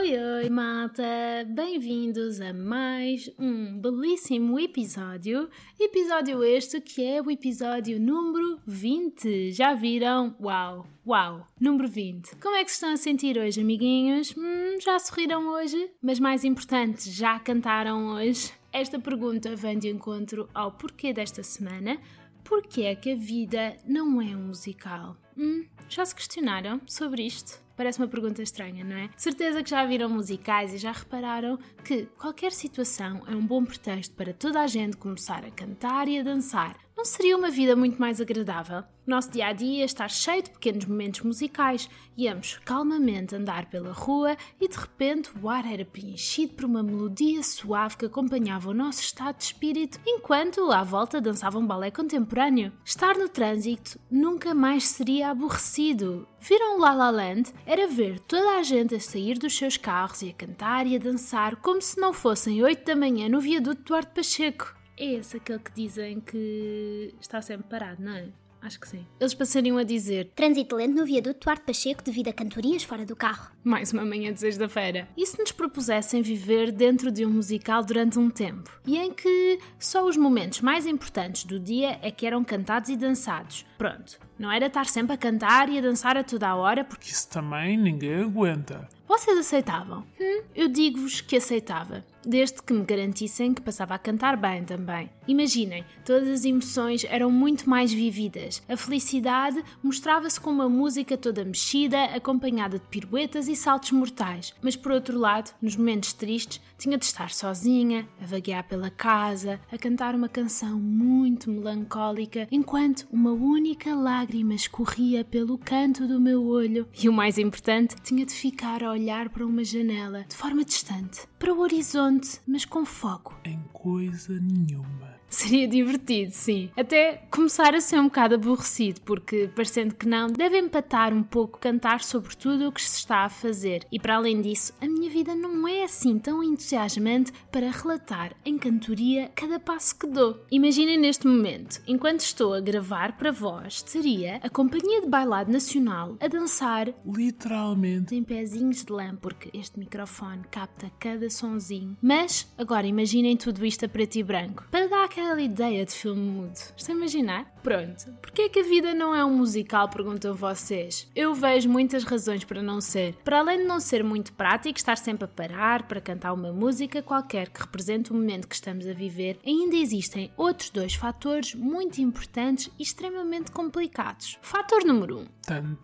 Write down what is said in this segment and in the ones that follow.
Oi, oi, malta! Bem-vindos a mais um belíssimo episódio. Episódio este que é o episódio número 20. Já viram? Uau! Uau! Número 20. Como é que se estão a sentir hoje, amiguinhos? Hum, já sorriram hoje? Mas mais importante, já cantaram hoje? Esta pergunta vem de encontro ao porquê desta semana. Porquê é que a vida não é um musical? Hum, já se questionaram sobre isto? Parece uma pergunta estranha, não é? Certeza que já viram musicais e já repararam que qualquer situação é um bom pretexto para toda a gente começar a cantar e a dançar. Não seria uma vida muito mais agradável? nosso dia a dia está cheio de pequenos momentos musicais. Íamos calmamente andar pela rua e de repente o ar era preenchido por uma melodia suave que acompanhava o nosso estado de espírito enquanto à volta dançava um balé contemporâneo. Estar no trânsito nunca mais seria aborrecido. Viram La La Land? Era ver toda a gente a sair dos seus carros e a cantar e a dançar como se não fossem 8 da manhã no viaduto Duarte Pacheco. É esse aquele que dizem que está sempre parado, não é? Acho que sim. Eles passariam a dizer: Trânsito lento no viaduto Duarte Pacheco devido a cantorias fora do carro. Mais uma manhã de sexta-feira. E se nos propusessem viver dentro de um musical durante um tempo? E em que só os momentos mais importantes do dia é que eram cantados e dançados? Pronto, não era estar sempre a cantar e a dançar a toda a hora, porque isso também ninguém aguenta. Vocês aceitavam? Hum, eu digo-vos que aceitava desde que me garantissem que passava a cantar bem também. Imaginem, todas as emoções eram muito mais vividas. A felicidade mostrava-se com uma música toda mexida, acompanhada de piruetas e saltos mortais. Mas por outro lado, nos momentos tristes, tinha de estar sozinha, a vaguear pela casa, a cantar uma canção muito melancólica, enquanto uma única lágrima escorria pelo canto do meu olho. E o mais importante, tinha de ficar a olhar para uma janela, de forma distante, para o horizonte mas com foco. Em coisa nenhuma. Seria divertido, sim. Até começar a ser um bocado aborrecido, porque, parecendo que não, deve empatar um pouco cantar sobre tudo o que se está a fazer. E para além disso, a minha vida não é assim tão entusiasmante para relatar em cantoria cada passo que dou. Imaginem neste momento, enquanto estou a gravar para vós, teria a Companhia de Bailado Nacional a dançar literalmente em pezinhos de lã, porque este microfone capta cada sonzinho. Mas agora imaginem tudo isto a preto e branco. Para dar aquela ideia de filme mudo. Estão a imaginar? Pronto. Porquê é que a vida não é um musical? Perguntam vocês. Eu vejo muitas razões para não ser. Para além de não ser muito prático, estar sempre a parar para cantar uma música qualquer que represente o momento que estamos a viver, ainda existem outros dois fatores muito importantes e extremamente complicados. Fator número 1. Um,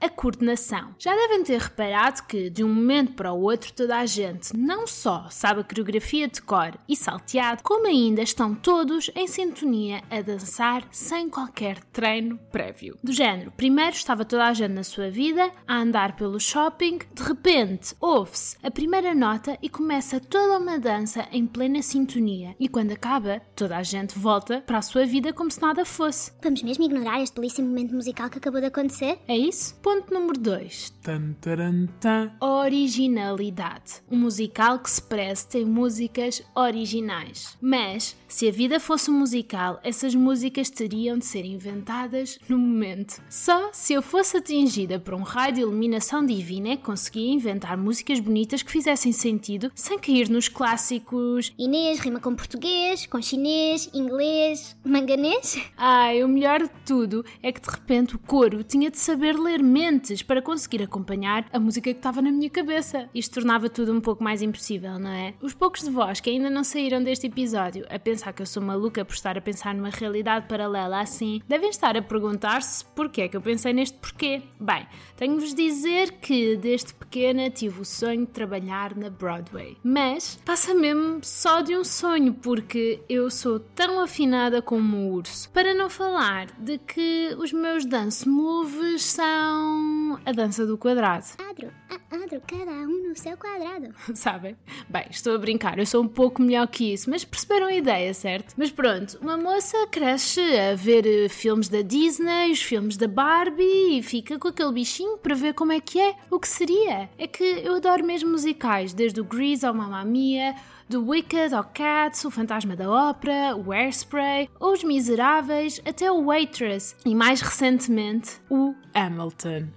a coordenação. Já devem ter reparado que, de um momento para o outro, toda a gente não só sabe a coreografia de cor e salteado, como ainda estão todos em sintonia a dançar sem qualquer treino prévio. Do género, primeiro estava toda a gente na sua vida a andar pelo shopping, de repente ouve-se a primeira nota e começa toda uma dança em plena sintonia. E quando acaba, toda a gente volta para a sua vida como se nada fosse. Vamos mesmo ignorar este belíssimo momento musical que acabou de acontecer? É isso? Ponto número 2. Originalidade. Um musical que se preze tem músicas originais. Mas se a vida fosse um musical, essas músicas teriam de ser inventadas no momento. Só se eu fosse atingida por um raio de iluminação divina é que conseguia inventar músicas bonitas que fizessem sentido sem cair nos clássicos. Inês rima com português, com chinês, inglês, manganês. Ai, o melhor de tudo é que de repente o coro tinha de saber ler mentes para conseguir acompanhar a música que estava na minha cabeça. Isto tornava tudo um pouco mais impossível, não é? Os poucos de vós que ainda não saíram deste episódio a pensar pensar que eu sou maluca por estar a pensar numa realidade paralela assim, devem estar a perguntar-se porquê é que eu pensei neste porquê. Bem, tenho-vos dizer que desde pequena tive o sonho de trabalhar na Broadway. Mas passa mesmo só de um sonho, porque eu sou tão afinada como um urso. Para não falar de que os meus dance moves são a dança do quadrado. Quadro, quadro, cada um no seu quadrado. Sabem? Bem, estou a brincar, eu sou um pouco melhor que isso, mas perceberam a ideia ideia, certo? Mas pronto, uma moça cresce a ver eh, filmes da Disney, os filmes da Barbie e fica com aquele bichinho para ver como é que é, o que seria. É que eu adoro mesmo musicais, desde o Grease ao Mamma Mia, do Wicked ao Cats, o Fantasma da Ópera, o Airspray, Os Miseráveis, até o Waitress e mais recentemente o Hamilton.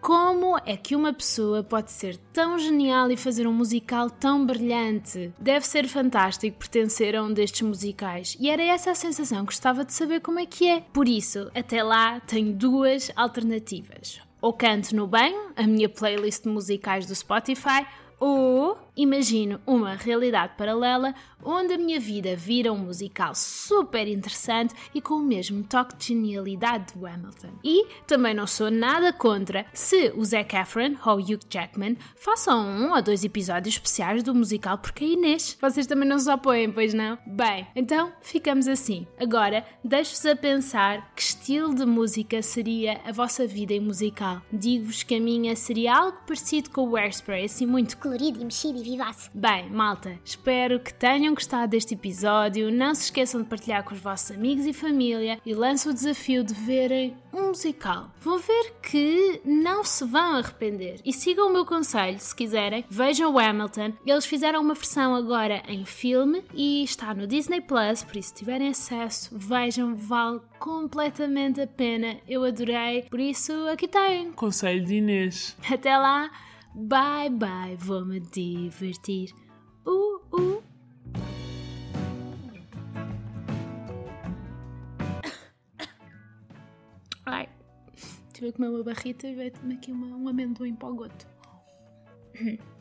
Como é que uma pessoa pode ser tão genial e fazer um musical tão brilhante? Deve ser fantástico pertencer a um destes musicais. E era essa a sensação, gostava de saber como é que é. Por isso, até lá, tenho duas alternativas. Ou canto no banho, a minha playlist de musicais do Spotify, ou imagino uma realidade paralela onde a minha vida vira um musical super interessante e com o mesmo toque de genialidade do Hamilton. E também não sou nada contra se o Zac Efron ou Hugh Jackman façam um ou dois episódios especiais do musical porque a Inês. Vocês também não se opõem, pois não? Bem, então ficamos assim. Agora, deixo-vos a pensar que estilo de música seria a vossa vida em musical. Digo-vos que a minha seria algo parecido com o Hairspray, assim muito Colorido e mexido e vivace. Bem, malta, espero que tenham gostado deste episódio. Não se esqueçam de partilhar com os vossos amigos e família e lanço o desafio de verem um musical. Vão ver que não se vão arrepender. E sigam o meu conselho, se quiserem, vejam o Hamilton. Eles fizeram uma versão agora em filme e está no Disney Plus, por isso se tiverem acesso, vejam, vale completamente a pena. Eu adorei, por isso aqui tem. Conselho de Inês. Até lá, bye bye, vou-me divertir. Uh, uh. Ai, tive a comer uma barrita e veio-me aqui uma- um amendoim para o goto.